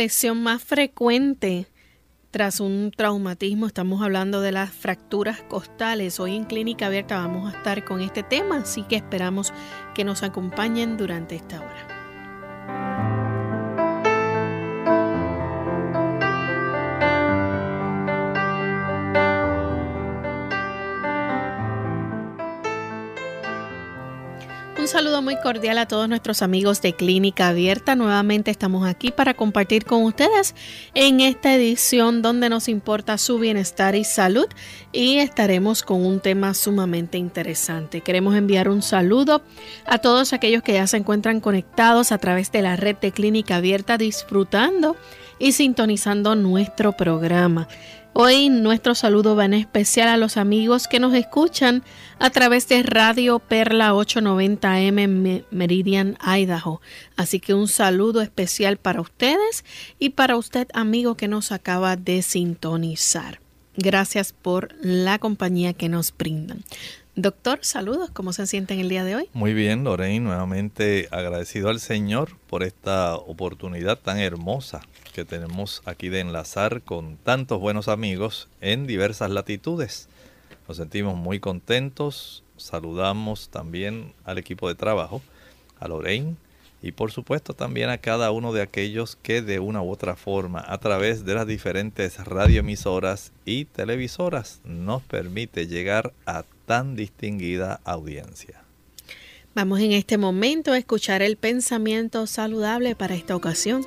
Lesión más frecuente tras un traumatismo. Estamos hablando de las fracturas costales. Hoy en Clínica Abierta vamos a estar con este tema, así que esperamos que nos acompañen durante esta hora. Saludo muy cordial a todos nuestros amigos de Clínica Abierta. Nuevamente estamos aquí para compartir con ustedes en esta edición donde nos importa su bienestar y salud y estaremos con un tema sumamente interesante. Queremos enviar un saludo a todos aquellos que ya se encuentran conectados a través de la red de Clínica Abierta disfrutando y sintonizando nuestro programa. Hoy nuestro saludo va en especial a los amigos que nos escuchan a través de Radio Perla 890M Meridian, Idaho. Así que un saludo especial para ustedes y para usted amigo que nos acaba de sintonizar. Gracias por la compañía que nos brindan. Doctor, saludos, ¿cómo se sienten el día de hoy? Muy bien, Lorraine, nuevamente agradecido al Señor por esta oportunidad tan hermosa que tenemos aquí de enlazar con tantos buenos amigos en diversas latitudes. Nos sentimos muy contentos, saludamos también al equipo de trabajo, a Lorraine y por supuesto también a cada uno de aquellos que de una u otra forma a través de las diferentes radioemisoras y televisoras nos permite llegar a tan distinguida audiencia. Vamos en este momento a escuchar el pensamiento saludable para esta ocasión.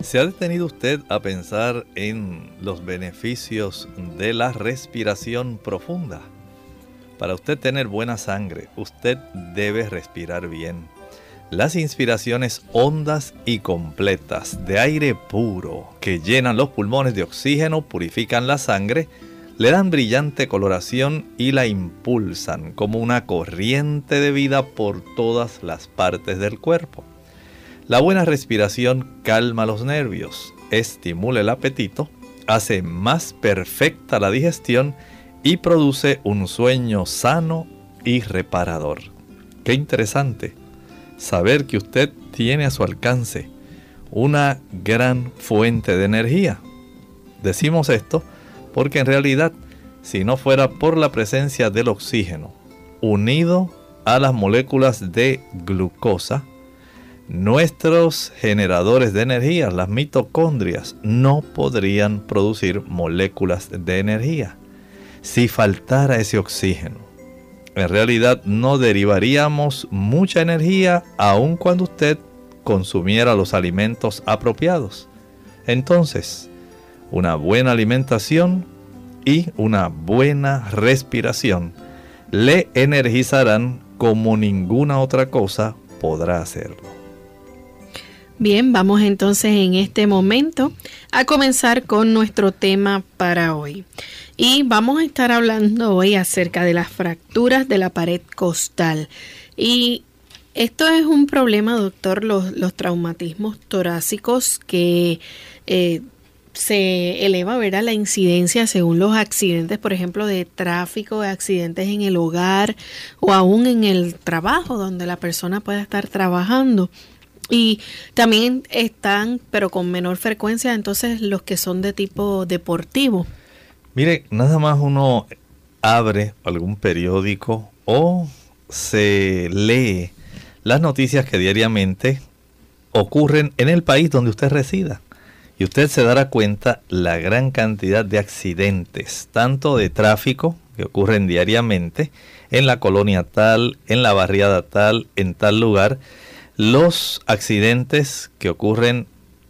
¿Se ha detenido usted a pensar en los beneficios de la respiración profunda? Para usted tener buena sangre, usted debe respirar bien. Las inspiraciones hondas y completas de aire puro que llenan los pulmones de oxígeno, purifican la sangre, le dan brillante coloración y la impulsan como una corriente de vida por todas las partes del cuerpo. La buena respiración calma los nervios, estimula el apetito, hace más perfecta la digestión y produce un sueño sano y reparador. Qué interesante saber que usted tiene a su alcance una gran fuente de energía. Decimos esto porque en realidad, si no fuera por la presencia del oxígeno unido a las moléculas de glucosa, nuestros generadores de energía, las mitocondrias, no podrían producir moléculas de energía. Si faltara ese oxígeno, en realidad no derivaríamos mucha energía aun cuando usted consumiera los alimentos apropiados. Entonces, una buena alimentación y una buena respiración le energizarán como ninguna otra cosa podrá hacerlo. Bien, vamos entonces en este momento a comenzar con nuestro tema para hoy. Y vamos a estar hablando hoy acerca de las fracturas de la pared costal. Y esto es un problema, doctor, los, los traumatismos torácicos que eh, se eleva ¿verdad? la incidencia según los accidentes, por ejemplo, de tráfico, de accidentes en el hogar o aún en el trabajo donde la persona pueda estar trabajando. Y también están, pero con menor frecuencia, entonces los que son de tipo deportivo. Mire, nada más uno abre algún periódico o se lee las noticias que diariamente ocurren en el país donde usted resida. Y usted se dará cuenta la gran cantidad de accidentes, tanto de tráfico que ocurren diariamente en la colonia tal, en la barriada tal, en tal lugar, los accidentes que ocurren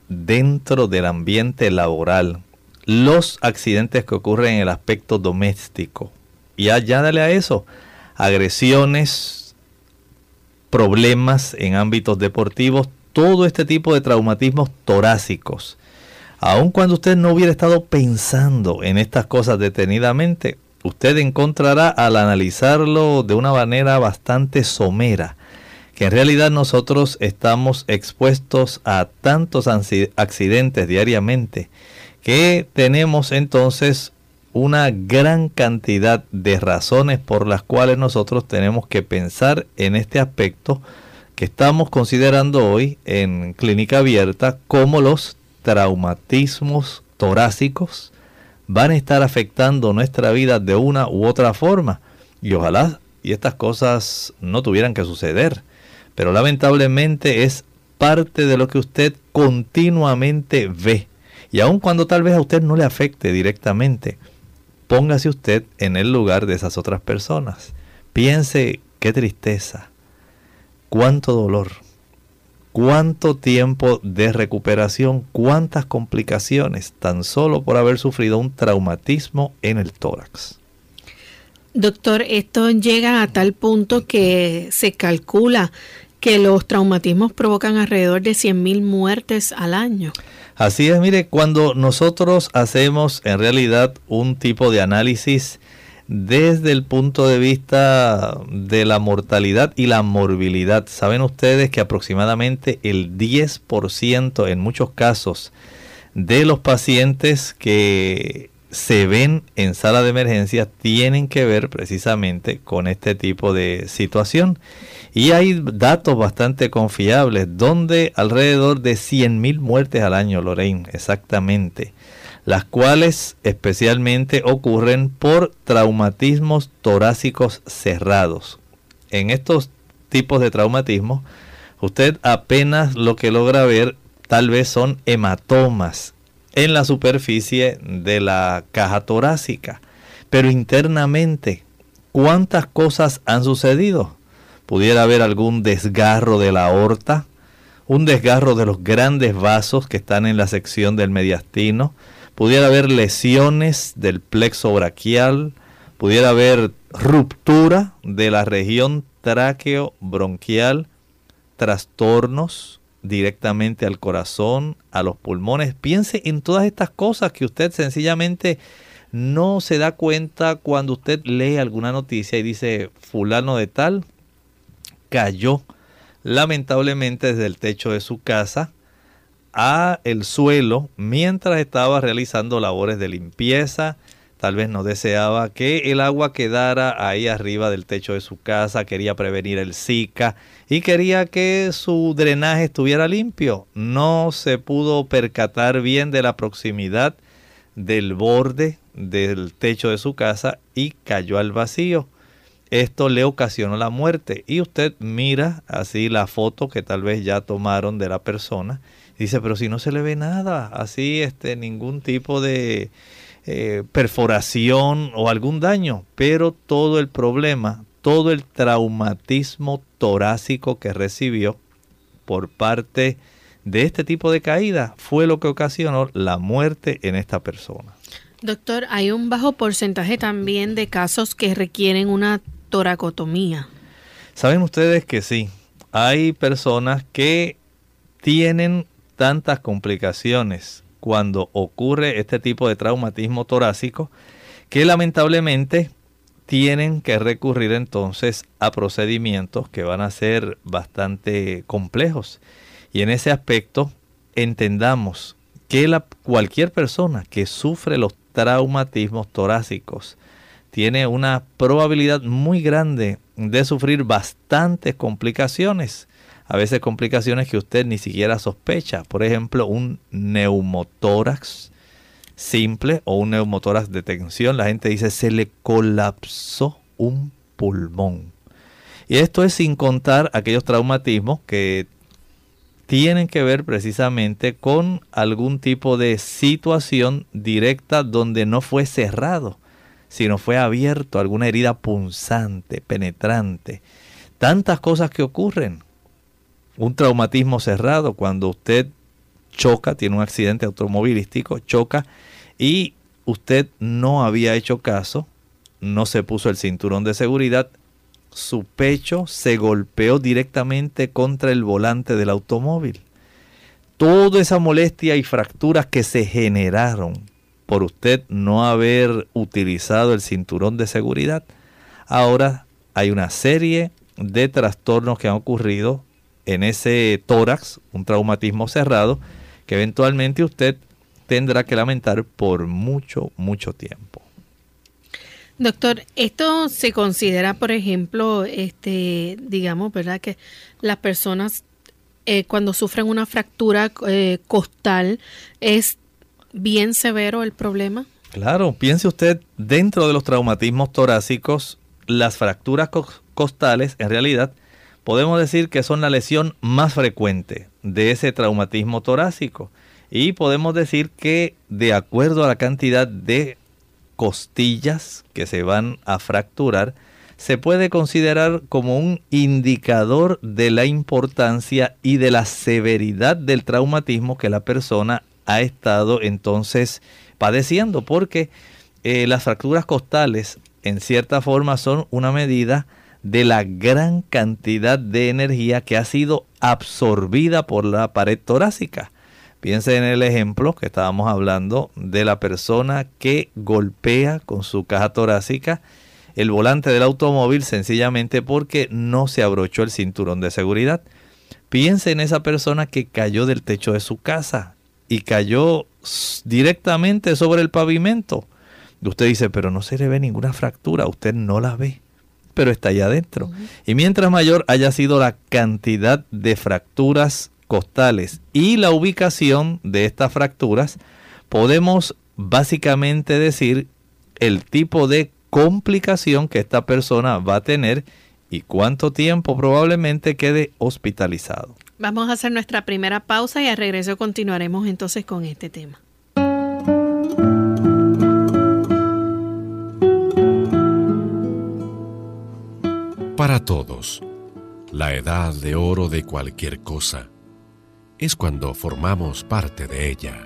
dentro del ambiente laboral, los accidentes que ocurren en el aspecto doméstico. Y añádale a eso, agresiones, problemas en ámbitos deportivos, todo este tipo de traumatismos torácicos Aun cuando usted no hubiera estado pensando en estas cosas detenidamente, usted encontrará al analizarlo de una manera bastante somera que en realidad nosotros estamos expuestos a tantos accidentes diariamente que tenemos entonces una gran cantidad de razones por las cuales nosotros tenemos que pensar en este aspecto que estamos considerando hoy en clínica abierta como los traumatismos torácicos van a estar afectando nuestra vida de una u otra forma. Y ojalá y estas cosas no tuvieran que suceder. Pero lamentablemente es parte de lo que usted continuamente ve. Y aun cuando tal vez a usted no le afecte directamente, póngase usted en el lugar de esas otras personas. Piense qué tristeza, cuánto dolor, cuánto tiempo de recuperación, cuántas complicaciones, tan solo por haber sufrido un traumatismo en el tórax. Doctor, esto llega a tal punto que se calcula que los traumatismos provocan alrededor de 100.000 muertes al año. Así es, mire, cuando nosotros hacemos en realidad un tipo de análisis desde el punto de vista de la mortalidad y la morbilidad. Saben ustedes que aproximadamente el 10% en muchos casos de los pacientes que se ven en sala de emergencia tienen que ver precisamente con este tipo de situación. Y hay datos bastante confiables, donde alrededor de 100.000 muertes al año, Lorraine, exactamente las cuales especialmente ocurren por traumatismos torácicos cerrados. En estos tipos de traumatismos, usted apenas lo que logra ver tal vez son hematomas en la superficie de la caja torácica. Pero internamente, ¿cuántas cosas han sucedido? Pudiera haber algún desgarro de la aorta, un desgarro de los grandes vasos que están en la sección del mediastino, pudiera haber lesiones del plexo braquial, pudiera haber ruptura de la región tráqueo-bronquial, trastornos directamente al corazón, a los pulmones. Piense en todas estas cosas que usted sencillamente no se da cuenta cuando usted lee alguna noticia y dice fulano de tal cayó lamentablemente desde el techo de su casa a el suelo mientras estaba realizando labores de limpieza. Tal vez no deseaba que el agua quedara ahí arriba del techo de su casa, quería prevenir el Zika y quería que su drenaje estuviera limpio. No se pudo percatar bien de la proximidad del borde del techo de su casa y cayó al vacío. Esto le ocasionó la muerte. Y usted mira así la foto que tal vez ya tomaron de la persona. Dice, pero si no se le ve nada, así, este, ningún tipo de eh, perforación o algún daño, pero todo el problema, todo el traumatismo torácico que recibió por parte de este tipo de caída fue lo que ocasionó la muerte en esta persona. Doctor, hay un bajo porcentaje también de casos que requieren una toracotomía. Saben ustedes que sí, hay personas que tienen tantas complicaciones cuando ocurre este tipo de traumatismo torácico que lamentablemente tienen que recurrir entonces a procedimientos que van a ser bastante complejos. Y en ese aspecto entendamos que la, cualquier persona que sufre los traumatismos torácicos tiene una probabilidad muy grande de sufrir bastantes complicaciones. A veces complicaciones que usted ni siquiera sospecha. Por ejemplo, un neumotórax simple o un neumotórax de tensión. La gente dice se le colapsó un pulmón. Y esto es sin contar aquellos traumatismos que tienen que ver precisamente con algún tipo de situación directa donde no fue cerrado, sino fue abierto, alguna herida punzante, penetrante. Tantas cosas que ocurren. Un traumatismo cerrado cuando usted choca, tiene un accidente automovilístico, choca y usted no había hecho caso, no se puso el cinturón de seguridad, su pecho se golpeó directamente contra el volante del automóvil. Toda esa molestia y fracturas que se generaron por usted no haber utilizado el cinturón de seguridad, ahora hay una serie de trastornos que han ocurrido en ese tórax, un traumatismo cerrado, que eventualmente usted tendrá que lamentar por mucho, mucho tiempo. Doctor, esto se considera, por ejemplo, este, digamos, ¿verdad? Que las personas eh, cuando sufren una fractura eh, costal es bien severo el problema. Claro, piense usted, dentro de los traumatismos torácicos, las fracturas costales, en realidad, podemos decir que son la lesión más frecuente de ese traumatismo torácico. Y podemos decir que de acuerdo a la cantidad de costillas que se van a fracturar, se puede considerar como un indicador de la importancia y de la severidad del traumatismo que la persona ha estado entonces padeciendo, porque eh, las fracturas costales en cierta forma son una medida de la gran cantidad de energía que ha sido absorbida por la pared torácica. Piense en el ejemplo que estábamos hablando de la persona que golpea con su caja torácica el volante del automóvil sencillamente porque no se abrochó el cinturón de seguridad. Piense en esa persona que cayó del techo de su casa y cayó directamente sobre el pavimento. Usted dice, pero no se le ve ninguna fractura, usted no la ve, pero está allá adentro. Y mientras mayor haya sido la cantidad de fracturas costales y la ubicación de estas fracturas, podemos básicamente decir el tipo de complicación que esta persona va a tener y cuánto tiempo probablemente quede hospitalizado. Vamos a hacer nuestra primera pausa y al regreso continuaremos entonces con este tema. Para todos, la edad de oro de cualquier cosa es cuando formamos parte de ella.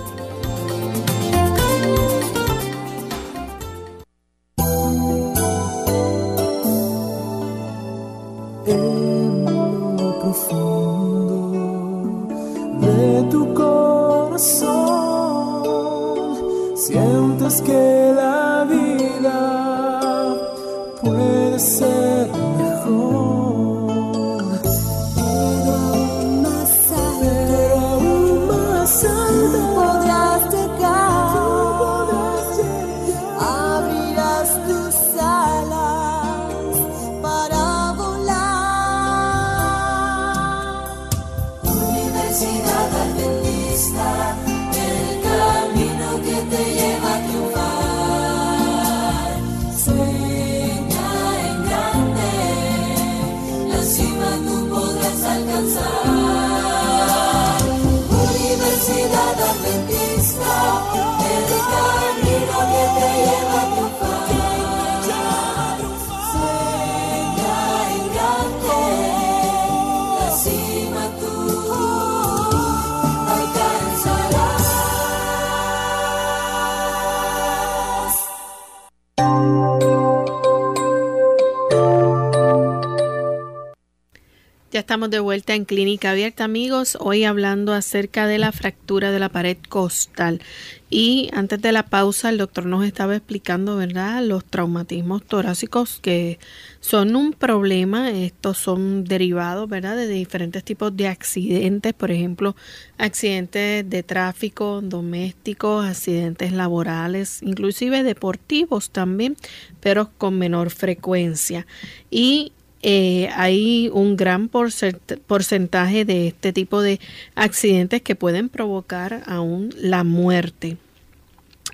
De vuelta en Clínica Abierta, amigos. Hoy hablando acerca de la fractura de la pared costal. Y antes de la pausa, el doctor nos estaba explicando, ¿verdad?, los traumatismos torácicos que son un problema. Estos son derivados, ¿verdad?, de diferentes tipos de accidentes, por ejemplo, accidentes de tráfico, domésticos, accidentes laborales, inclusive deportivos también, pero con menor frecuencia. Y eh, hay un gran porcentaje de este tipo de accidentes que pueden provocar aún la muerte.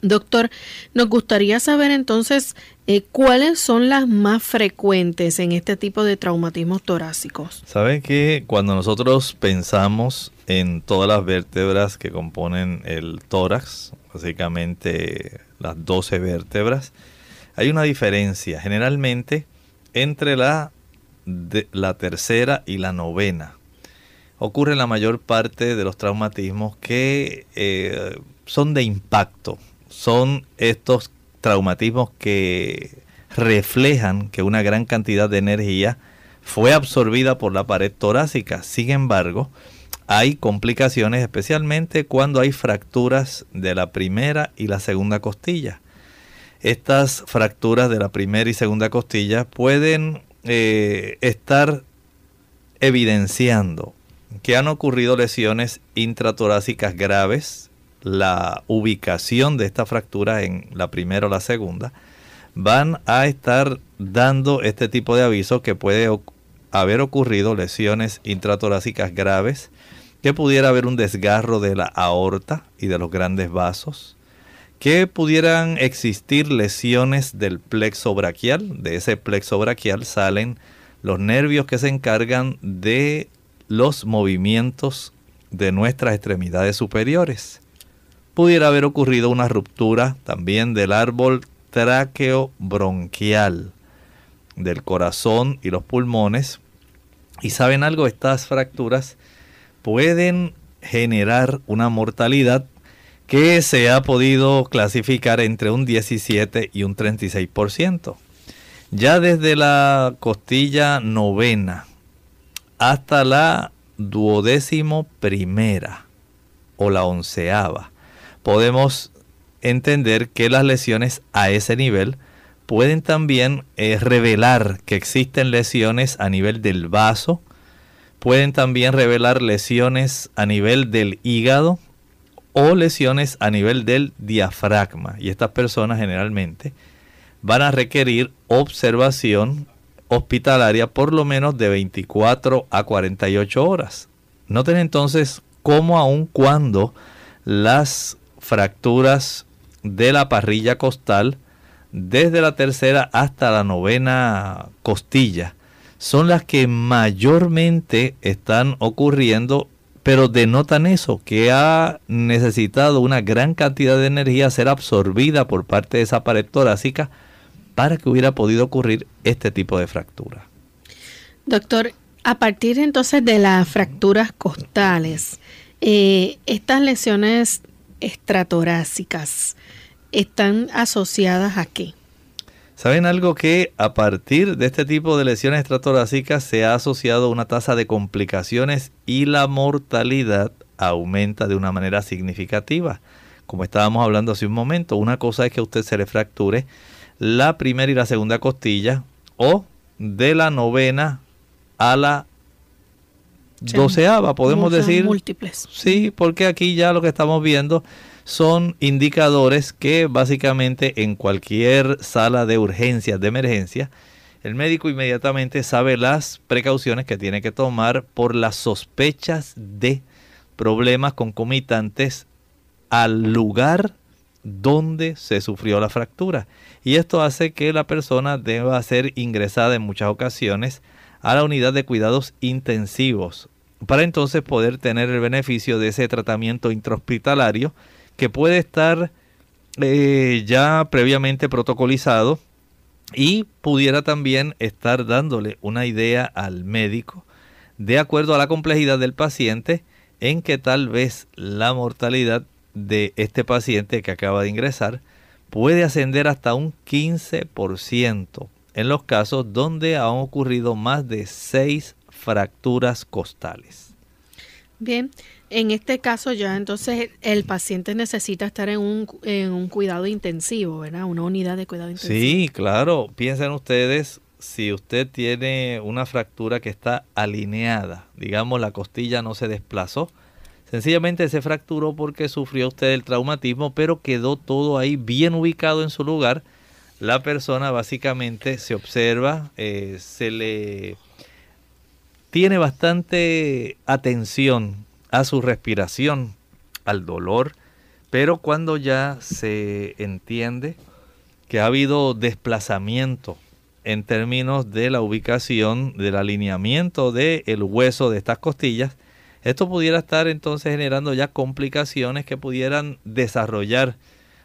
Doctor, nos gustaría saber entonces eh, cuáles son las más frecuentes en este tipo de traumatismos torácicos. Sabe que cuando nosotros pensamos en todas las vértebras que componen el tórax, básicamente las 12 vértebras, hay una diferencia generalmente entre la de la tercera y la novena. Ocurre la mayor parte de los traumatismos que eh, son de impacto. Son estos traumatismos que reflejan que una gran cantidad de energía fue absorbida por la pared torácica. Sin embargo, hay complicaciones especialmente cuando hay fracturas de la primera y la segunda costilla. Estas fracturas de la primera y segunda costilla pueden eh, estar evidenciando que han ocurrido lesiones intratorácicas graves, la ubicación de esta fractura en la primera o la segunda, van a estar dando este tipo de aviso que puede haber ocurrido lesiones intratorácicas graves, que pudiera haber un desgarro de la aorta y de los grandes vasos, que pudieran existir lesiones del plexo braquial. De ese plexo braquial salen los nervios que se encargan de los movimientos de nuestras extremidades superiores. Pudiera haber ocurrido una ruptura también del árbol bronquial del corazón y los pulmones. Y saben algo, estas fracturas pueden generar una mortalidad que se ha podido clasificar entre un 17 y un 36%. Ya desde la costilla novena hasta la duodécimo primera o la onceava, podemos entender que las lesiones a ese nivel pueden también eh, revelar que existen lesiones a nivel del vaso, pueden también revelar lesiones a nivel del hígado, o lesiones a nivel del diafragma. Y estas personas generalmente van a requerir observación hospitalaria por lo menos de 24 a 48 horas. Noten entonces cómo aun cuando las fracturas de la parrilla costal, desde la tercera hasta la novena costilla, son las que mayormente están ocurriendo pero denotan eso, que ha necesitado una gran cantidad de energía ser absorbida por parte de esa pared torácica para que hubiera podido ocurrir este tipo de fractura. Doctor, a partir entonces de las fracturas costales, eh, estas lesiones estratorácicas están asociadas a qué? ¿Saben algo que a partir de este tipo de lesiones extratorácicas se ha asociado una tasa de complicaciones y la mortalidad aumenta de una manera significativa? Como estábamos hablando hace un momento, una cosa es que a usted se le fracture la primera y la segunda costilla o de la novena a la doceava, podemos decir. Múltiples. Sí, porque aquí ya lo que estamos viendo son indicadores que básicamente en cualquier sala de urgencias, de emergencia, el médico inmediatamente sabe las precauciones que tiene que tomar por las sospechas de problemas concomitantes al lugar donde se sufrió la fractura. Y esto hace que la persona deba ser ingresada en muchas ocasiones a la unidad de cuidados intensivos para entonces poder tener el beneficio de ese tratamiento intrahospitalario que puede estar eh, ya previamente protocolizado y pudiera también estar dándole una idea al médico de acuerdo a la complejidad del paciente en que tal vez la mortalidad de este paciente que acaba de ingresar puede ascender hasta un 15% en los casos donde han ocurrido más de 6 fracturas costales. Bien, en este caso ya entonces el paciente necesita estar en un, en un cuidado intensivo, ¿verdad? Una unidad de cuidado intensivo. Sí, claro. Piensen ustedes, si usted tiene una fractura que está alineada, digamos la costilla no se desplazó, sencillamente se fracturó porque sufrió usted el traumatismo, pero quedó todo ahí bien ubicado en su lugar. La persona básicamente se observa, eh, se le tiene bastante atención a su respiración, al dolor, pero cuando ya se entiende que ha habido desplazamiento en términos de la ubicación, del alineamiento del el hueso de estas costillas, esto pudiera estar entonces generando ya complicaciones que pudieran desarrollar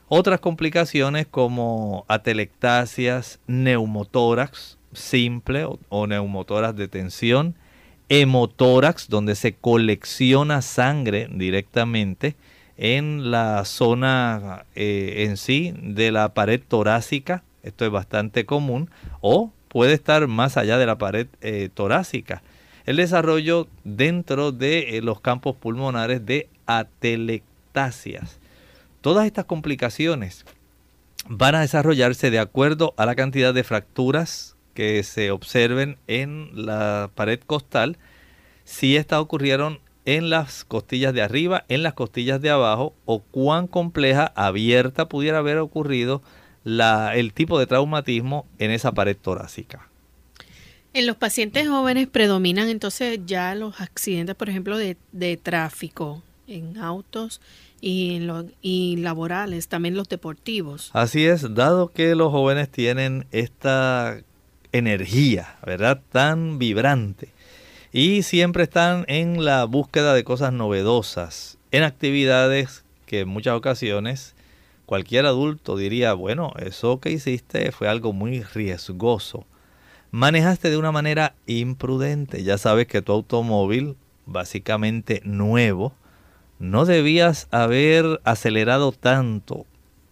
otras complicaciones como atelectasias, neumotórax simple o, o de tensión, hemotórax, donde se colecciona sangre directamente en la zona eh, en sí de la pared torácica. Esto es bastante común. O puede estar más allá de la pared eh, torácica. El desarrollo dentro de eh, los campos pulmonares de atelectasias. Todas estas complicaciones van a desarrollarse de acuerdo a la cantidad de fracturas que se observen en la pared costal, si estas ocurrieron en las costillas de arriba, en las costillas de abajo, o cuán compleja, abierta pudiera haber ocurrido la, el tipo de traumatismo en esa pared torácica. En los pacientes jóvenes predominan entonces ya los accidentes, por ejemplo, de, de tráfico en autos y, en y laborales, también los deportivos. Así es, dado que los jóvenes tienen esta energía, ¿verdad? Tan vibrante. Y siempre están en la búsqueda de cosas novedosas, en actividades que en muchas ocasiones cualquier adulto diría, bueno, eso que hiciste fue algo muy riesgoso. Manejaste de una manera imprudente. Ya sabes que tu automóvil, básicamente nuevo, no debías haber acelerado tanto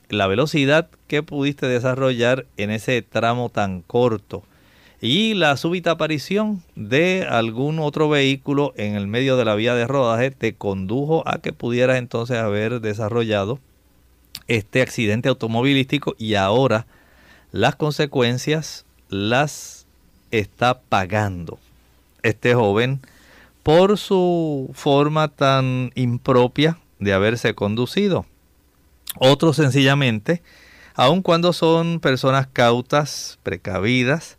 la velocidad que pudiste desarrollar en ese tramo tan corto y la súbita aparición de algún otro vehículo en el medio de la vía de rodaje te condujo a que pudieras entonces haber desarrollado este accidente automovilístico y ahora las consecuencias las está pagando este joven por su forma tan impropia de haberse conducido. Otros sencillamente, aun cuando son personas cautas, precavidas,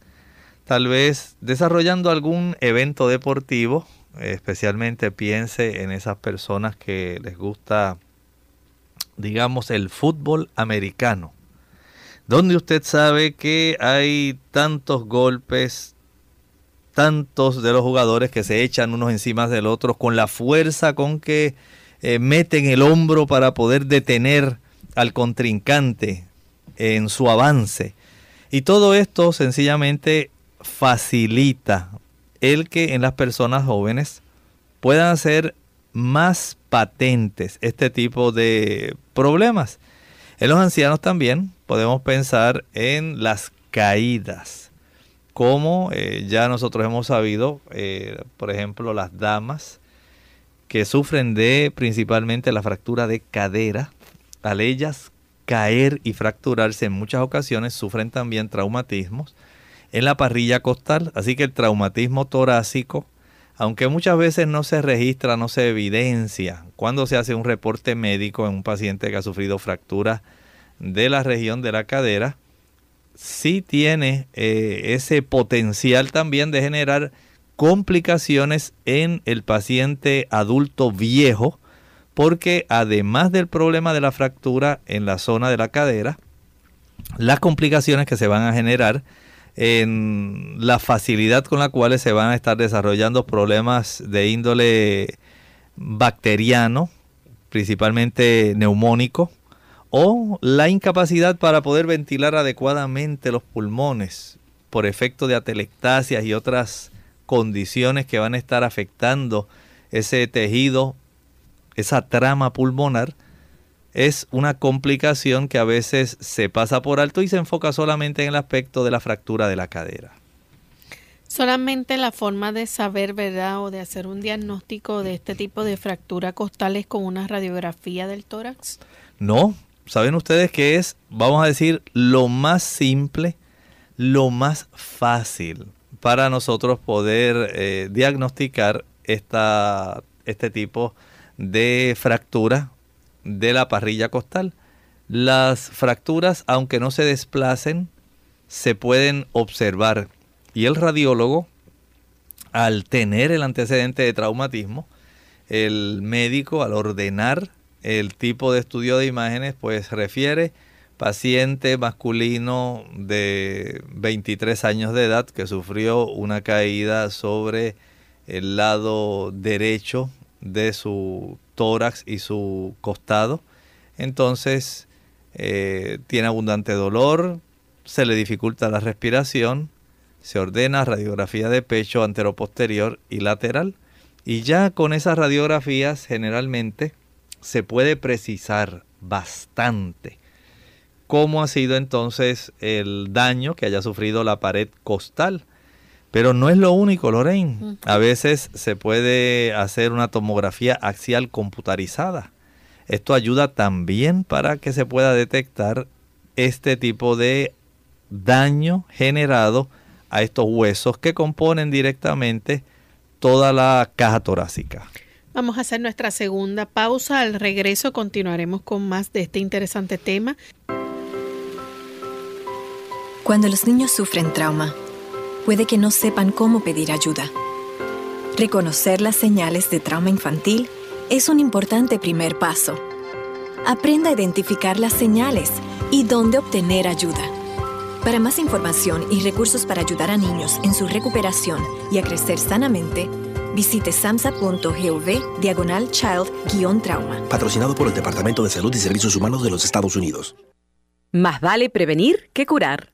tal vez desarrollando algún evento deportivo, especialmente piense en esas personas que les gusta, digamos, el fútbol americano, donde usted sabe que hay tantos golpes, tantos de los jugadores que se echan unos encima del otro con la fuerza con que eh, meten el hombro para poder detener al contrincante en su avance. Y todo esto sencillamente facilita el que en las personas jóvenes puedan ser más patentes este tipo de problemas. En los ancianos también podemos pensar en las caídas, como eh, ya nosotros hemos sabido, eh, por ejemplo, las damas que sufren de principalmente la fractura de cadera, al ellas caer y fracturarse en muchas ocasiones sufren también traumatismos en la parrilla costal. Así que el traumatismo torácico, aunque muchas veces no se registra, no se evidencia, cuando se hace un reporte médico en un paciente que ha sufrido fractura de la región de la cadera, sí tiene eh, ese potencial también de generar complicaciones en el paciente adulto viejo, porque además del problema de la fractura en la zona de la cadera, las complicaciones que se van a generar en la facilidad con la cual se van a estar desarrollando problemas de índole bacteriano, principalmente neumónico, o la incapacidad para poder ventilar adecuadamente los pulmones por efecto de atelectasias y otras condiciones que van a estar afectando ese tejido, esa trama pulmonar, es una complicación que a veces se pasa por alto y se enfoca solamente en el aspecto de la fractura de la cadera. Solamente la forma de saber, ¿verdad? O de hacer un diagnóstico de este tipo de fractura costal es con una radiografía del tórax. No, saben ustedes que es, vamos a decir, lo más simple, lo más fácil para nosotros poder eh, diagnosticar esta, este tipo de fractura de la parrilla costal. Las fracturas, aunque no se desplacen, se pueden observar y el radiólogo, al tener el antecedente de traumatismo, el médico al ordenar el tipo de estudio de imágenes, pues refiere paciente masculino de 23 años de edad que sufrió una caída sobre el lado derecho de su tórax y su costado. Entonces eh, tiene abundante dolor, se le dificulta la respiración, se ordena radiografía de pecho anteroposterior y lateral. Y ya con esas radiografías generalmente se puede precisar bastante cómo ha sido entonces el daño que haya sufrido la pared costal. Pero no es lo único, Lorraine. A veces se puede hacer una tomografía axial computarizada. Esto ayuda también para que se pueda detectar este tipo de daño generado a estos huesos que componen directamente toda la caja torácica. Vamos a hacer nuestra segunda pausa. Al regreso continuaremos con más de este interesante tema. Cuando los niños sufren trauma, puede que no sepan cómo pedir ayuda. Reconocer las señales de trauma infantil es un importante primer paso. Aprenda a identificar las señales y dónde obtener ayuda. Para más información y recursos para ayudar a niños en su recuperación y a crecer sanamente, visite samsa.gov diagonal child-trauma. Patrocinado por el Departamento de Salud y Servicios Humanos de los Estados Unidos. Más vale prevenir que curar.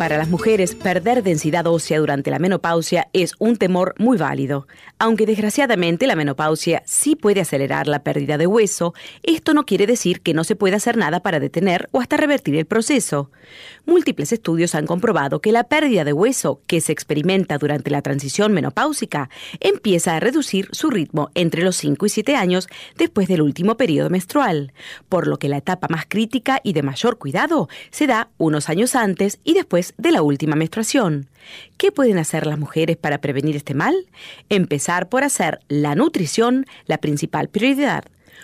Para las mujeres, perder densidad ósea durante la menopausia es un temor muy válido. Aunque desgraciadamente la menopausia sí puede acelerar la pérdida de hueso, esto no quiere decir que no se pueda hacer nada para detener o hasta revertir el proceso. Múltiples estudios han comprobado que la pérdida de hueso que se experimenta durante la transición menopáusica empieza a reducir su ritmo entre los 5 y 7 años después del último periodo menstrual, por lo que la etapa más crítica y de mayor cuidado se da unos años antes y de la última menstruación. ¿Qué pueden hacer las mujeres para prevenir este mal? Empezar por hacer la nutrición la principal prioridad.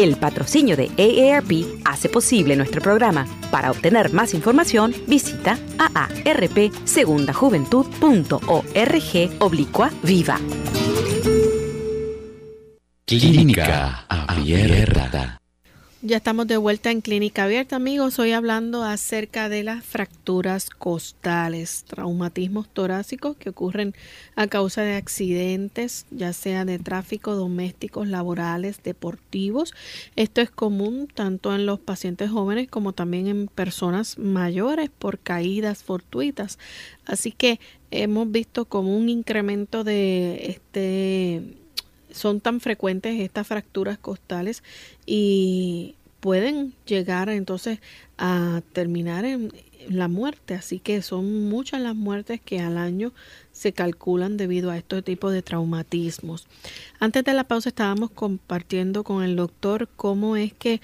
El patrocinio de AARP hace posible nuestro programa. Para obtener más información, visita aarpsegundajuventud.org oblicua viva. Clínica Abierta. Ya estamos de vuelta en Clínica Abierta, amigos. Hoy hablando acerca de las fracturas costales, traumatismos torácicos que ocurren a causa de accidentes, ya sea de tráfico, domésticos, laborales, deportivos. Esto es común tanto en los pacientes jóvenes como también en personas mayores por caídas fortuitas. Así que hemos visto como un incremento de este son tan frecuentes estas fracturas costales y pueden llegar entonces a terminar en la muerte. Así que son muchas las muertes que al año se calculan debido a este tipo de traumatismos. Antes de la pausa estábamos compartiendo con el doctor cómo es que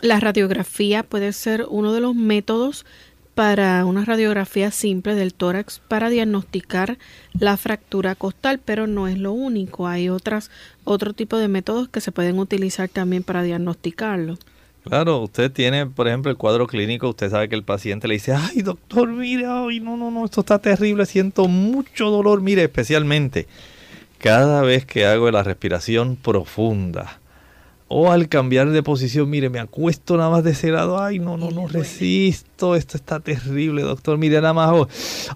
la radiografía puede ser uno de los métodos para una radiografía simple del tórax para diagnosticar la fractura costal, pero no es lo único. Hay otras, otro tipo de métodos que se pueden utilizar también para diagnosticarlo. Claro, usted tiene, por ejemplo, el cuadro clínico, usted sabe que el paciente le dice, ay doctor, mire, ay, no, no, no, esto está terrible, siento mucho dolor, mire, especialmente cada vez que hago la respiración profunda, o al cambiar de posición, mire, me acuesto nada más de ese lado, ay, no, no, no resisto, esto está terrible, doctor, mire, nada más, oh,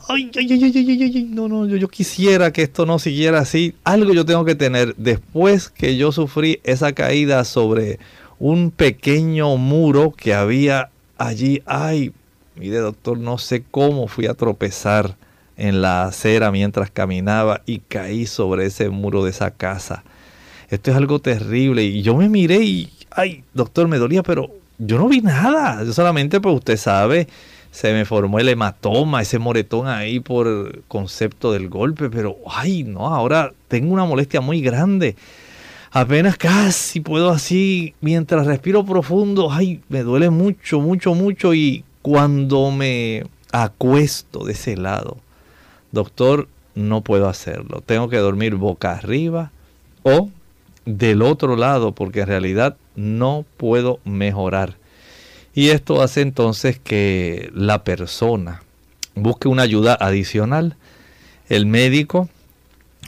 ay, ay, ay, ay, ay, no, no, yo, yo quisiera que esto no siguiera así, algo yo tengo que tener, después que yo sufrí esa caída sobre un pequeño muro que había allí, ay, mire, doctor, no sé cómo fui a tropezar en la acera mientras caminaba y caí sobre ese muro de esa casa esto es algo terrible. Y yo me miré y, ay, doctor, me dolía, pero yo no vi nada. Yo solamente, pues usted sabe, se me formó el hematoma, ese moretón ahí por concepto del golpe, pero, ay, no, ahora tengo una molestia muy grande. Apenas casi puedo así, mientras respiro profundo, ay, me duele mucho, mucho, mucho. Y cuando me acuesto de ese lado, doctor, no puedo hacerlo. Tengo que dormir boca arriba o del otro lado porque en realidad no puedo mejorar. Y esto hace entonces que la persona busque una ayuda adicional. El médico,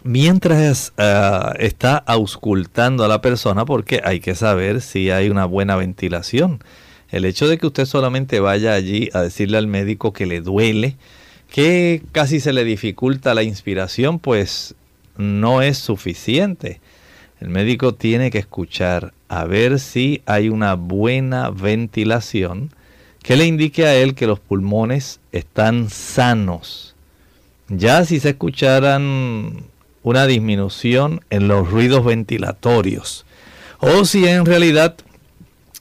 mientras ah, está auscultando a la persona, porque hay que saber si hay una buena ventilación. El hecho de que usted solamente vaya allí a decirle al médico que le duele, que casi se le dificulta la inspiración, pues no es suficiente. El médico tiene que escuchar a ver si hay una buena ventilación que le indique a él que los pulmones están sanos. Ya si se escucharan una disminución en los ruidos ventilatorios o si en realidad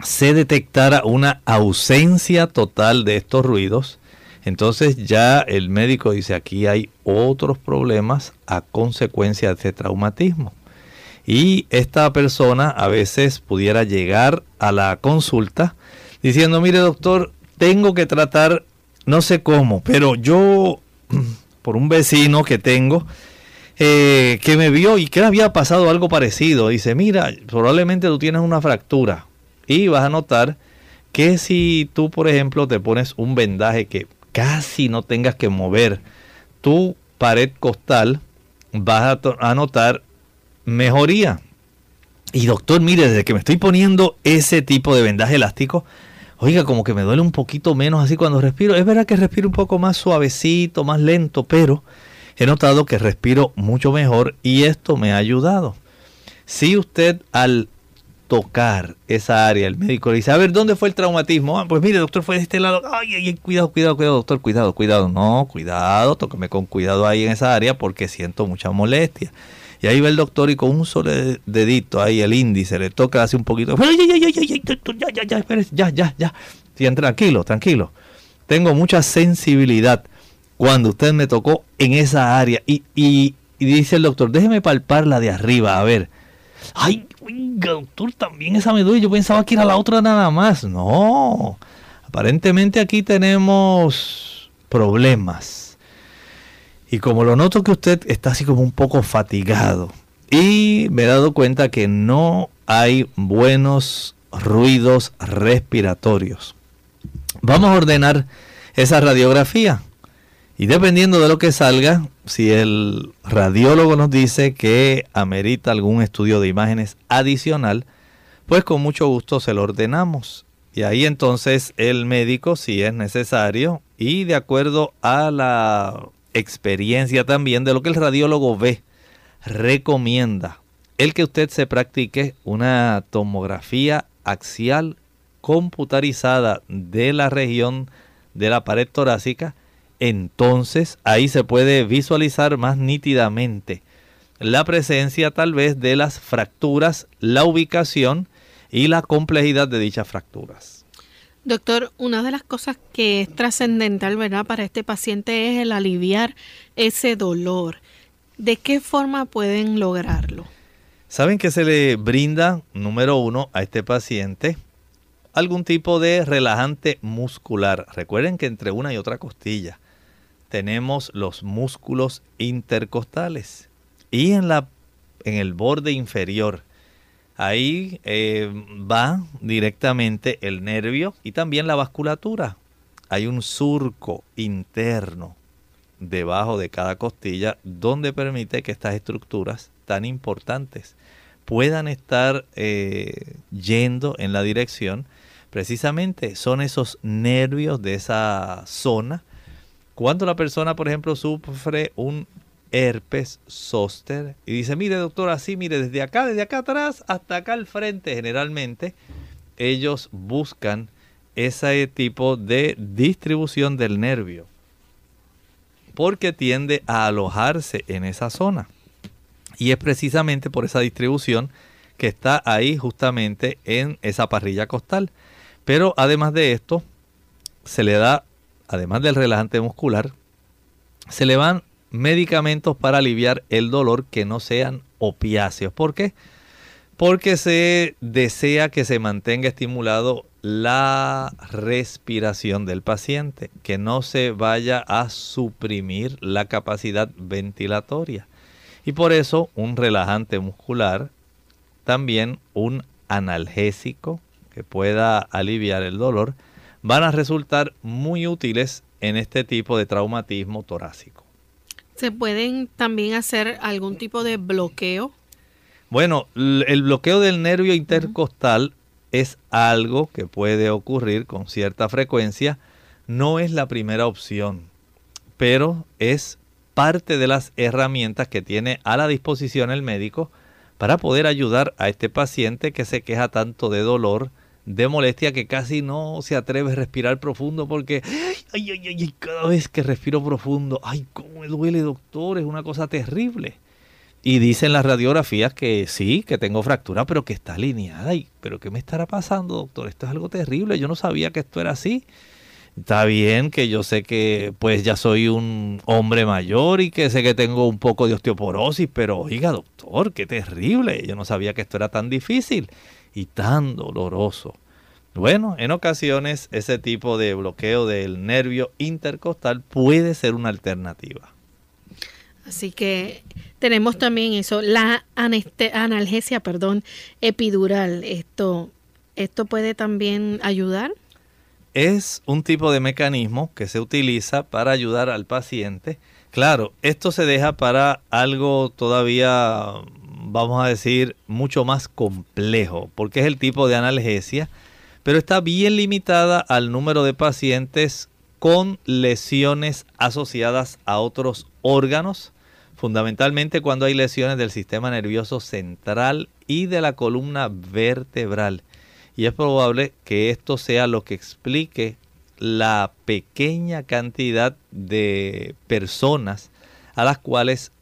se detectara una ausencia total de estos ruidos, entonces ya el médico dice aquí hay otros problemas a consecuencia de este traumatismo. Y esta persona a veces pudiera llegar a la consulta diciendo, mire doctor, tengo que tratar, no sé cómo, pero yo, por un vecino que tengo, eh, que me vio y que había pasado algo parecido, dice, mira, probablemente tú tienes una fractura y vas a notar que si tú, por ejemplo, te pones un vendaje que casi no tengas que mover tu pared costal, vas a, notar mejoría. Y doctor, mire, desde que me estoy poniendo ese tipo de vendaje elástico, oiga, como que me duele un poquito menos así cuando respiro. Es verdad que respiro un poco más suavecito, más lento, pero he notado que respiro mucho mejor y esto me ha ayudado. Si usted al tocar esa área, el médico le dice, a ver, ¿dónde fue el traumatismo? Ah, pues mire, doctor, fue de este lado. Ay, ay, cuidado, cuidado, cuidado, doctor, cuidado, cuidado. No, cuidado, tóqueme con cuidado ahí en esa área porque siento mucha molestia. Y ahí va el doctor y con un solo dedito ahí, el índice, le toca hace un poquito. Ya, ya, ya, ya, ya, ya. ya. tranquilo, tranquilo. Tengo mucha sensibilidad cuando usted me tocó en esa área. Y, y, dice el doctor, déjeme palparla de arriba, a ver. Ay, oiga, doctor, también esa me duele. Yo pensaba que era la otra nada más. No. Aparentemente aquí tenemos problemas. Y como lo noto que usted está así como un poco fatigado y me he dado cuenta que no hay buenos ruidos respiratorios. Vamos a ordenar esa radiografía. Y dependiendo de lo que salga, si el radiólogo nos dice que amerita algún estudio de imágenes adicional, pues con mucho gusto se lo ordenamos. Y ahí entonces el médico, si es necesario, y de acuerdo a la experiencia también de lo que el radiólogo ve, recomienda el que usted se practique una tomografía axial computarizada de la región de la pared torácica, entonces ahí se puede visualizar más nítidamente la presencia tal vez de las fracturas, la ubicación y la complejidad de dichas fracturas. Doctor, una de las cosas que es trascendental, ¿verdad?, para este paciente es el aliviar ese dolor. ¿De qué forma pueden lograrlo? Saben que se le brinda, número uno, a este paciente algún tipo de relajante muscular. Recuerden que entre una y otra costilla tenemos los músculos intercostales y en, la, en el borde inferior Ahí eh, va directamente el nervio y también la vasculatura. Hay un surco interno debajo de cada costilla donde permite que estas estructuras tan importantes puedan estar eh, yendo en la dirección, precisamente son esos nervios de esa zona. Cuando la persona, por ejemplo, sufre un herpes zóster y dice, mire doctor, así, mire, desde acá, desde acá atrás hasta acá al frente, generalmente ellos buscan ese tipo de distribución del nervio porque tiende a alojarse en esa zona. Y es precisamente por esa distribución que está ahí justamente en esa parrilla costal. Pero además de esto, se le da, además del relajante muscular, se le van medicamentos para aliviar el dolor que no sean opiáceos. ¿Por qué? Porque se desea que se mantenga estimulado la respiración del paciente, que no se vaya a suprimir la capacidad ventilatoria. Y por eso un relajante muscular, también un analgésico que pueda aliviar el dolor, van a resultar muy útiles en este tipo de traumatismo torácico. ¿Se pueden también hacer algún tipo de bloqueo? Bueno, el bloqueo del nervio intercostal es algo que puede ocurrir con cierta frecuencia. No es la primera opción, pero es parte de las herramientas que tiene a la disposición el médico para poder ayudar a este paciente que se queja tanto de dolor, de molestia, que casi no se atreve a respirar profundo porque, ay, ay, ay, cada vez que respiro profundo, ay, cómo me duele doctor, es una cosa terrible. Y dicen las radiografías que sí, que tengo fractura, pero que está alineada. Y, ¿Pero qué me estará pasando, doctor? Esto es algo terrible. Yo no sabía que esto era así. Está bien que yo sé que pues ya soy un hombre mayor y que sé que tengo un poco de osteoporosis, pero oiga, doctor, qué terrible. Yo no sabía que esto era tan difícil y tan doloroso. Bueno, en ocasiones ese tipo de bloqueo del nervio intercostal puede ser una alternativa. Así que tenemos también eso, la analgesia, perdón, epidural. Esto, esto puede también ayudar. Es un tipo de mecanismo que se utiliza para ayudar al paciente. Claro, esto se deja para algo todavía, vamos a decir, mucho más complejo, porque es el tipo de analgesia, pero está bien limitada al número de pacientes con lesiones asociadas a otros órganos fundamentalmente cuando hay lesiones del sistema nervioso central y de la columna vertebral. Y es probable que esto sea lo que explique la pequeña cantidad de personas a las cuales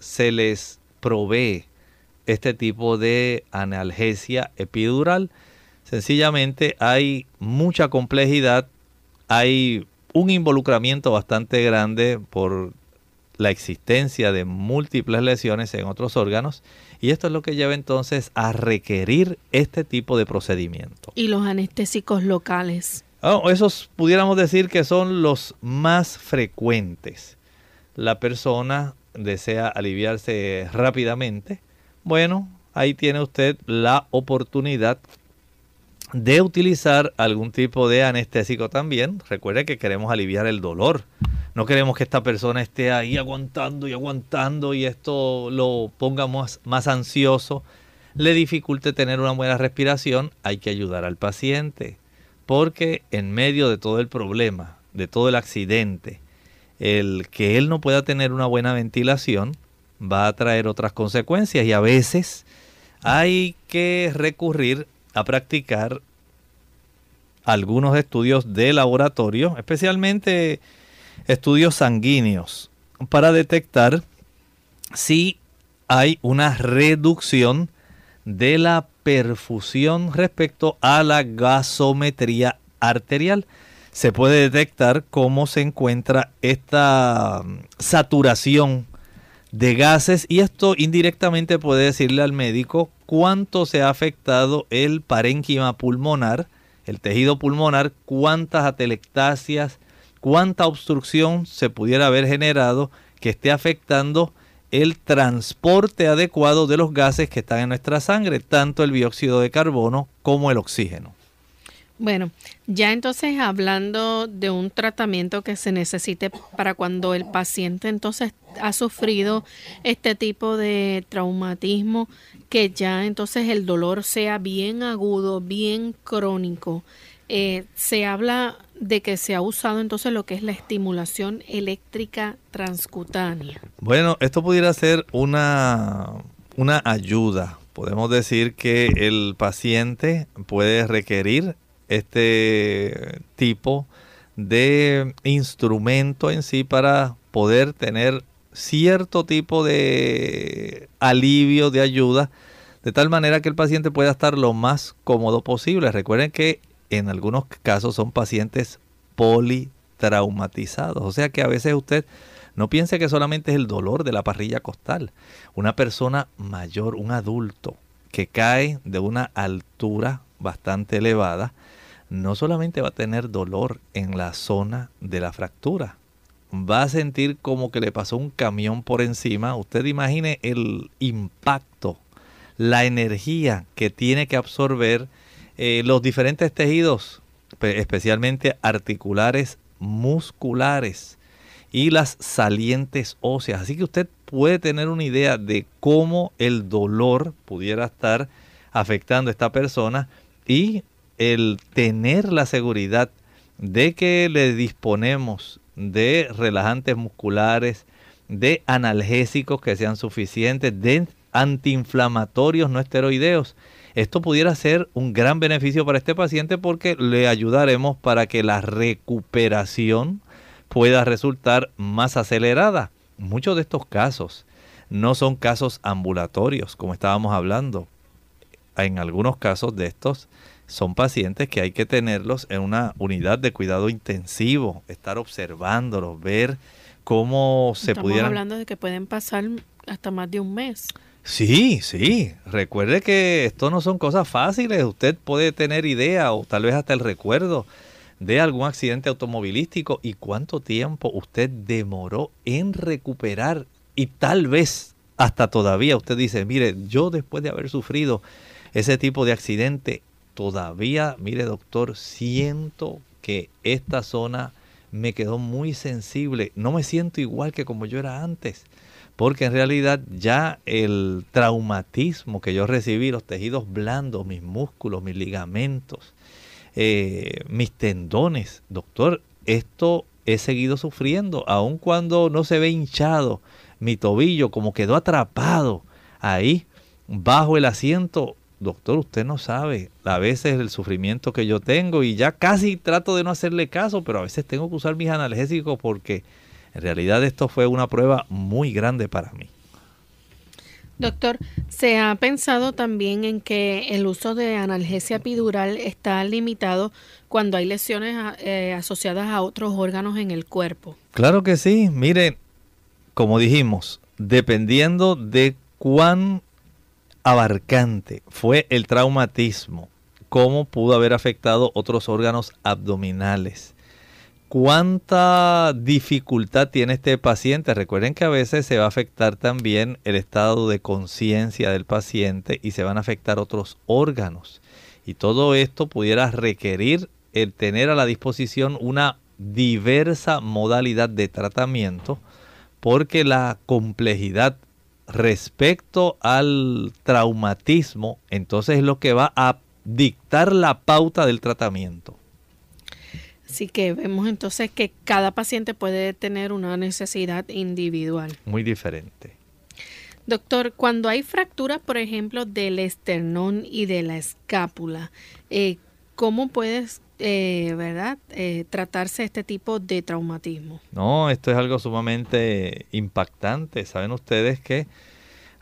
se les provee este tipo de analgesia epidural. Sencillamente hay mucha complejidad, hay un involucramiento bastante grande por la existencia de múltiples lesiones en otros órganos y esto es lo que lleva entonces a requerir este tipo de procedimiento. ¿Y los anestésicos locales? Oh, esos pudiéramos decir que son los más frecuentes. La persona desea aliviarse rápidamente. Bueno, ahí tiene usted la oportunidad de utilizar algún tipo de anestésico también. Recuerde que queremos aliviar el dolor no queremos que esta persona esté ahí aguantando y aguantando y esto lo ponga más, más ansioso, le dificulte tener una buena respiración. Hay que ayudar al paciente porque en medio de todo el problema, de todo el accidente, el que él no pueda tener una buena ventilación va a traer otras consecuencias y a veces hay que recurrir a practicar algunos estudios de laboratorio, especialmente estudios sanguíneos para detectar si hay una reducción de la perfusión respecto a la gasometría arterial. Se puede detectar cómo se encuentra esta saturación de gases y esto indirectamente puede decirle al médico cuánto se ha afectado el parénquima pulmonar, el tejido pulmonar, cuántas atelectasias, cuánta obstrucción se pudiera haber generado que esté afectando el transporte adecuado de los gases que están en nuestra sangre, tanto el dióxido de carbono como el oxígeno. Bueno, ya entonces hablando de un tratamiento que se necesite para cuando el paciente entonces ha sufrido este tipo de traumatismo, que ya entonces el dolor sea bien agudo, bien crónico. Eh, se habla de que se ha usado entonces lo que es la estimulación eléctrica transcutánea. Bueno, esto pudiera ser una, una ayuda. Podemos decir que el paciente puede requerir este tipo de instrumento en sí para poder tener cierto tipo de alivio, de ayuda, de tal manera que el paciente pueda estar lo más cómodo posible. Recuerden que en algunos casos son pacientes politraumatizados, o sea que a veces usted no piense que solamente es el dolor de la parrilla costal. Una persona mayor, un adulto, que cae de una altura bastante elevada, no solamente va a tener dolor en la zona de la fractura, va a sentir como que le pasó un camión por encima. Usted imagine el impacto, la energía que tiene que absorber eh, los diferentes tejidos, especialmente articulares, musculares y las salientes óseas. Así que usted puede tener una idea de cómo el dolor pudiera estar afectando a esta persona y el tener la seguridad de que le disponemos de relajantes musculares, de analgésicos que sean suficientes, de antiinflamatorios no esteroideos. Esto pudiera ser un gran beneficio para este paciente porque le ayudaremos para que la recuperación pueda resultar más acelerada. Muchos de estos casos no son casos ambulatorios, como estábamos hablando. En algunos casos de estos son pacientes que hay que tenerlos en una unidad de cuidado intensivo, estar observándolos, ver cómo se Estamos pudieran... hablando de que pueden pasar hasta más de un mes. Sí, sí. Recuerde que esto no son cosas fáciles. Usted puede tener idea o tal vez hasta el recuerdo de algún accidente automovilístico y cuánto tiempo usted demoró en recuperar y tal vez hasta todavía usted dice, mire, yo después de haber sufrido ese tipo de accidente todavía, mire doctor, siento que esta zona me quedó muy sensible. No me siento igual que como yo era antes. Porque en realidad ya el traumatismo que yo recibí, los tejidos blandos, mis músculos, mis ligamentos, eh, mis tendones, doctor, esto he seguido sufriendo, aun cuando no se ve hinchado mi tobillo, como quedó atrapado ahí bajo el asiento, doctor, usted no sabe a veces el sufrimiento que yo tengo y ya casi trato de no hacerle caso, pero a veces tengo que usar mis analgésicos porque en realidad esto fue una prueba muy grande para mí. Doctor, se ha pensado también en que el uso de analgesia epidural está limitado cuando hay lesiones eh, asociadas a otros órganos en el cuerpo. Claro que sí. Mire, como dijimos, dependiendo de cuán abarcante fue el traumatismo, cómo pudo haber afectado otros órganos abdominales. ¿Cuánta dificultad tiene este paciente? Recuerden que a veces se va a afectar también el estado de conciencia del paciente y se van a afectar otros órganos. Y todo esto pudiera requerir el tener a la disposición una diversa modalidad de tratamiento porque la complejidad respecto al traumatismo, entonces es lo que va a dictar la pauta del tratamiento. Así que vemos entonces que cada paciente puede tener una necesidad individual. Muy diferente. Doctor, cuando hay fracturas, por ejemplo, del esternón y de la escápula, eh, ¿cómo puedes, eh, verdad, eh, tratarse este tipo de traumatismo? No, esto es algo sumamente impactante. Saben ustedes que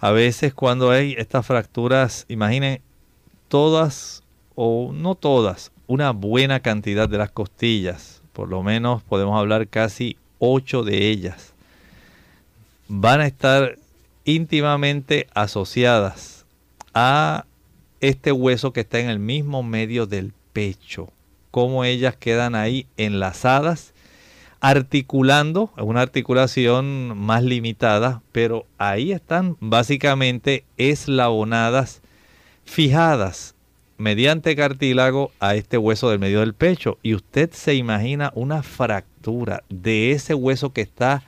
a veces cuando hay estas fracturas, imaginen todas o no todas, una buena cantidad de las costillas, por lo menos podemos hablar casi ocho de ellas, van a estar íntimamente asociadas a este hueso que está en el mismo medio del pecho, cómo ellas quedan ahí enlazadas, articulando, una articulación más limitada, pero ahí están básicamente eslabonadas, fijadas mediante cartílago a este hueso del medio del pecho. Y usted se imagina una fractura de ese hueso que está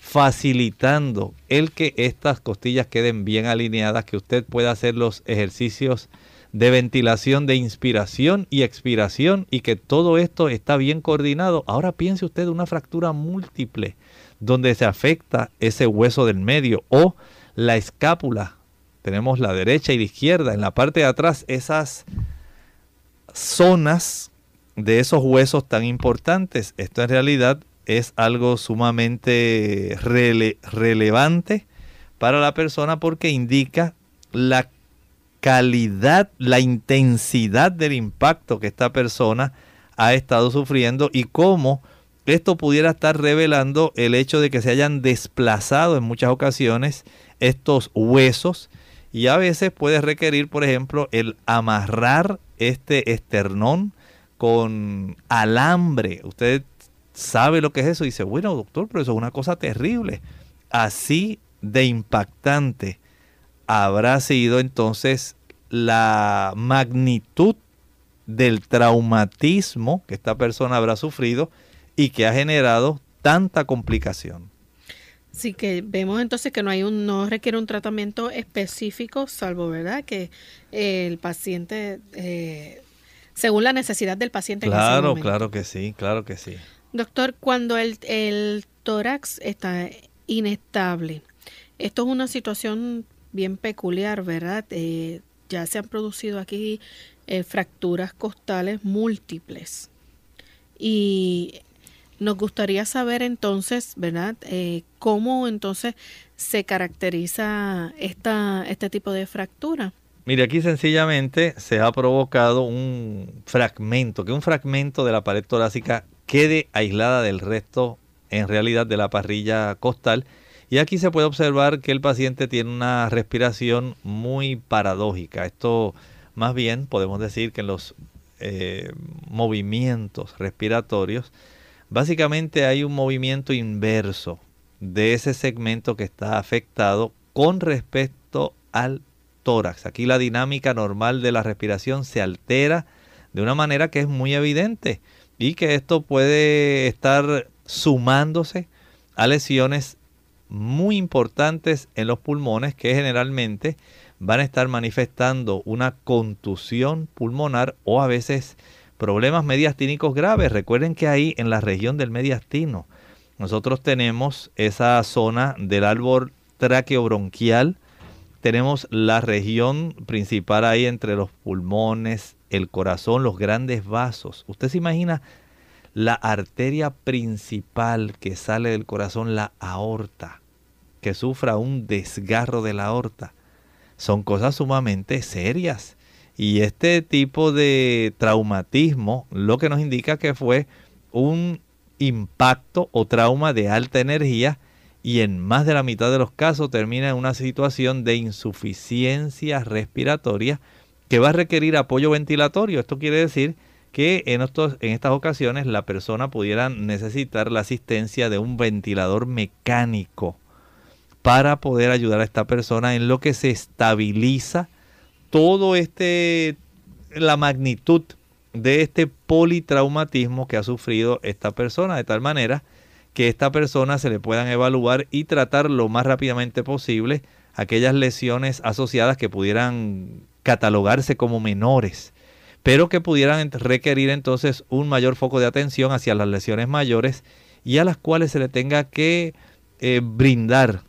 facilitando el que estas costillas queden bien alineadas, que usted pueda hacer los ejercicios de ventilación, de inspiración y expiración y que todo esto está bien coordinado. Ahora piense usted una fractura múltiple donde se afecta ese hueso del medio o la escápula. Tenemos la derecha y la izquierda. En la parte de atrás esas zonas de esos huesos tan importantes. Esto en realidad es algo sumamente relevante para la persona porque indica la calidad, la intensidad del impacto que esta persona ha estado sufriendo y cómo esto pudiera estar revelando el hecho de que se hayan desplazado en muchas ocasiones estos huesos y a veces puede requerir, por ejemplo, el amarrar este esternón con alambre. Usted sabe lo que es eso y dice, bueno, doctor, pero eso es una cosa terrible. Así de impactante habrá sido entonces la magnitud del traumatismo que esta persona habrá sufrido y que ha generado tanta complicación. Sí, que vemos entonces que no hay un, no requiere un tratamiento específico, salvo, ¿verdad? Que eh, el paciente, eh, según la necesidad del paciente. Claro, claro que sí, claro que sí. Doctor, cuando el, el tórax está inestable, esto es una situación bien peculiar, ¿verdad? Eh, ya se han producido aquí fracturas costales múltiples. Y nos gustaría saber entonces, ¿verdad? Eh, ¿Cómo entonces se caracteriza esta, este tipo de fractura? Mire, aquí sencillamente se ha provocado un fragmento, que un fragmento de la pared torácica quede aislada del resto, en realidad, de la parrilla costal. Y aquí se puede observar que el paciente tiene una respiración muy paradójica. Esto, más bien, podemos decir que en los eh, movimientos respiratorios, Básicamente hay un movimiento inverso de ese segmento que está afectado con respecto al tórax. Aquí la dinámica normal de la respiración se altera de una manera que es muy evidente y que esto puede estar sumándose a lesiones muy importantes en los pulmones que generalmente van a estar manifestando una contusión pulmonar o a veces problemas mediastínicos graves. Recuerden que ahí en la región del mediastino nosotros tenemos esa zona del árbol traqueobronquial, tenemos la región principal ahí entre los pulmones, el corazón, los grandes vasos. Usted se imagina la arteria principal que sale del corazón, la aorta, que sufra un desgarro de la aorta. Son cosas sumamente serias. Y este tipo de traumatismo lo que nos indica que fue un impacto o trauma de alta energía y en más de la mitad de los casos termina en una situación de insuficiencia respiratoria que va a requerir apoyo ventilatorio. Esto quiere decir que en, estos, en estas ocasiones la persona pudiera necesitar la asistencia de un ventilador mecánico para poder ayudar a esta persona en lo que se estabiliza todo este, la magnitud de este politraumatismo que ha sufrido esta persona, de tal manera que esta persona se le puedan evaluar y tratar lo más rápidamente posible aquellas lesiones asociadas que pudieran catalogarse como menores, pero que pudieran requerir entonces un mayor foco de atención hacia las lesiones mayores y a las cuales se le tenga que eh, brindar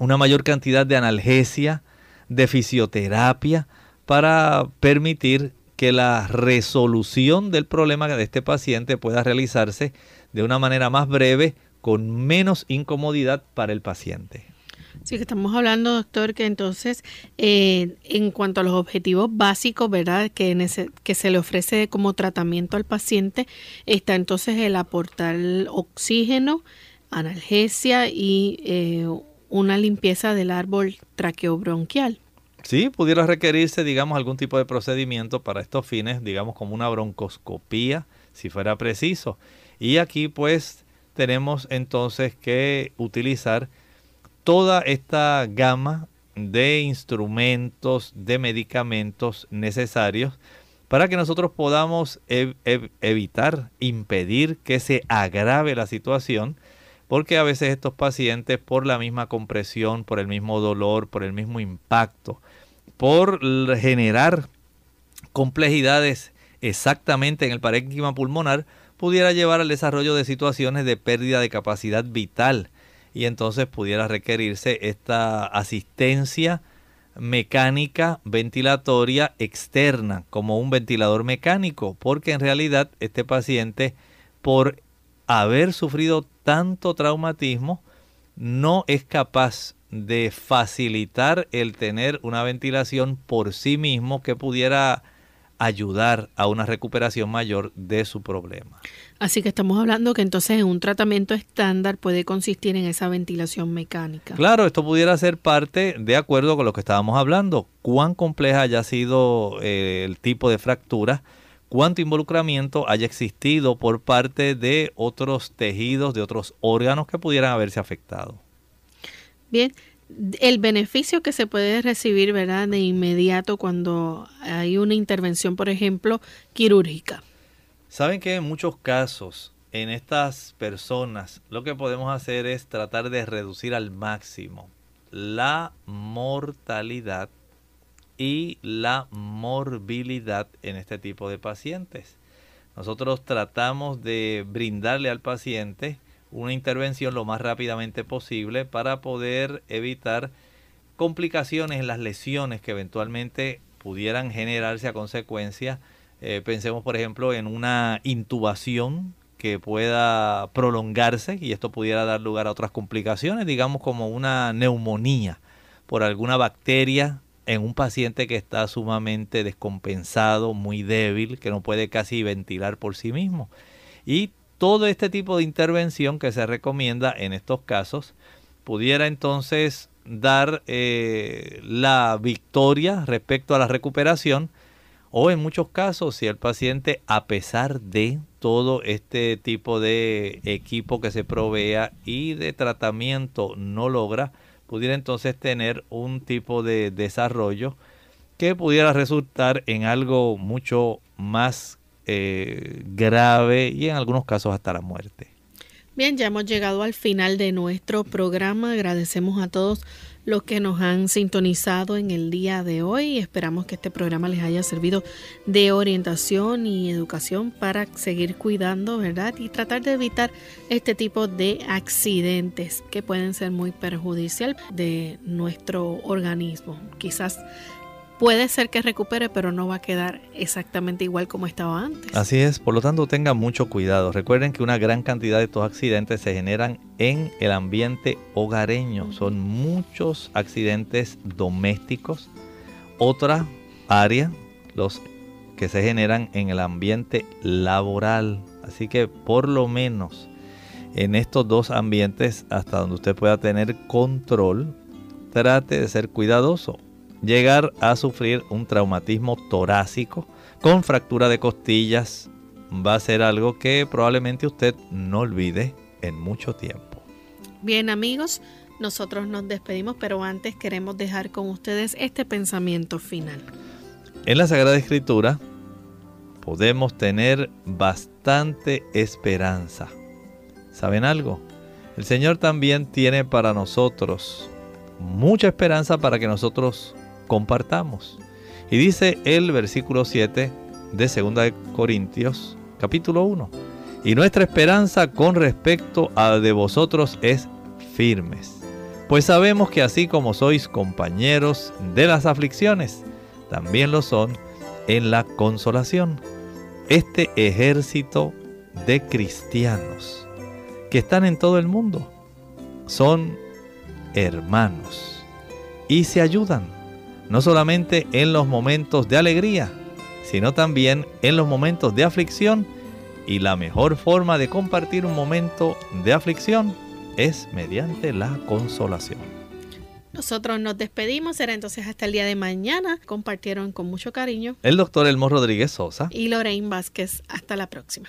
una mayor cantidad de analgesia, de fisioterapia para permitir que la resolución del problema de este paciente pueda realizarse de una manera más breve, con menos incomodidad para el paciente. Sí, que estamos hablando, doctor, que entonces, eh, en cuanto a los objetivos básicos, ¿verdad?, que, que se le ofrece como tratamiento al paciente, está entonces el aportar oxígeno, analgesia y eh, una limpieza del árbol traqueobronquial. Sí, pudiera requerirse, digamos, algún tipo de procedimiento para estos fines, digamos, como una broncoscopía, si fuera preciso. Y aquí, pues, tenemos entonces que utilizar toda esta gama de instrumentos, de medicamentos necesarios para que nosotros podamos evitar, impedir que se agrave la situación, porque a veces estos pacientes por la misma compresión, por el mismo dolor, por el mismo impacto, por generar complejidades exactamente en el parénquima pulmonar, pudiera llevar al desarrollo de situaciones de pérdida de capacidad vital. Y entonces pudiera requerirse esta asistencia mecánica ventilatoria externa como un ventilador mecánico porque en realidad este paciente por haber sufrido tanto traumatismo no es capaz de facilitar el tener una ventilación por sí mismo que pudiera ayudar a una recuperación mayor de su problema. Así que estamos hablando que entonces un tratamiento estándar puede consistir en esa ventilación mecánica. Claro, esto pudiera ser parte de acuerdo con lo que estábamos hablando, cuán compleja haya sido eh, el tipo de fractura, cuánto involucramiento haya existido por parte de otros tejidos, de otros órganos que pudieran haberse afectado. Bien, el beneficio que se puede recibir, ¿verdad? De inmediato cuando hay una intervención, por ejemplo, quirúrgica. Saben que en muchos casos, en estas personas, lo que podemos hacer es tratar de reducir al máximo la mortalidad y la morbilidad en este tipo de pacientes. Nosotros tratamos de brindarle al paciente una intervención lo más rápidamente posible para poder evitar complicaciones en las lesiones que eventualmente pudieran generarse a consecuencia. Eh, pensemos, por ejemplo, en una intubación que pueda prolongarse y esto pudiera dar lugar a otras complicaciones, digamos como una neumonía por alguna bacteria en un paciente que está sumamente descompensado, muy débil, que no puede casi ventilar por sí mismo. Y todo este tipo de intervención que se recomienda en estos casos pudiera entonces dar eh, la victoria respecto a la recuperación o en muchos casos si el paciente a pesar de todo este tipo de equipo que se provea y de tratamiento no logra, pudiera entonces tener un tipo de desarrollo que pudiera resultar en algo mucho más eh, grave y en algunos casos hasta la muerte. Bien, ya hemos llegado al final de nuestro programa. Agradecemos a todos los que nos han sintonizado en el día de hoy. Esperamos que este programa les haya servido de orientación y educación para seguir cuidando, ¿verdad? Y tratar de evitar este tipo de accidentes que pueden ser muy perjudicial de nuestro organismo. Quizás puede ser que recupere, pero no va a quedar exactamente igual como estaba antes. Así es, por lo tanto tengan mucho cuidado. Recuerden que una gran cantidad de estos accidentes se generan en el ambiente hogareño. Son muchos accidentes domésticos. Otra área, los que se generan en el ambiente laboral. Así que por lo menos en estos dos ambientes, hasta donde usted pueda tener control, trate de ser cuidadoso llegar a sufrir un traumatismo torácico con fractura de costillas va a ser algo que probablemente usted no olvide en mucho tiempo. Bien amigos, nosotros nos despedimos, pero antes queremos dejar con ustedes este pensamiento final. En la Sagrada Escritura podemos tener bastante esperanza. ¿Saben algo? El Señor también tiene para nosotros mucha esperanza para que nosotros compartamos. Y dice el versículo 7 de 2 de Corintios, capítulo 1. Y nuestra esperanza con respecto a de vosotros es firmes. Pues sabemos que así como sois compañeros de las aflicciones, también lo son en la consolación. Este ejército de cristianos que están en todo el mundo son hermanos y se ayudan no solamente en los momentos de alegría, sino también en los momentos de aflicción. Y la mejor forma de compartir un momento de aflicción es mediante la consolación. Nosotros nos despedimos, será entonces hasta el día de mañana. Compartieron con mucho cariño el doctor Elmo Rodríguez Sosa y Lorraine Vázquez. Hasta la próxima.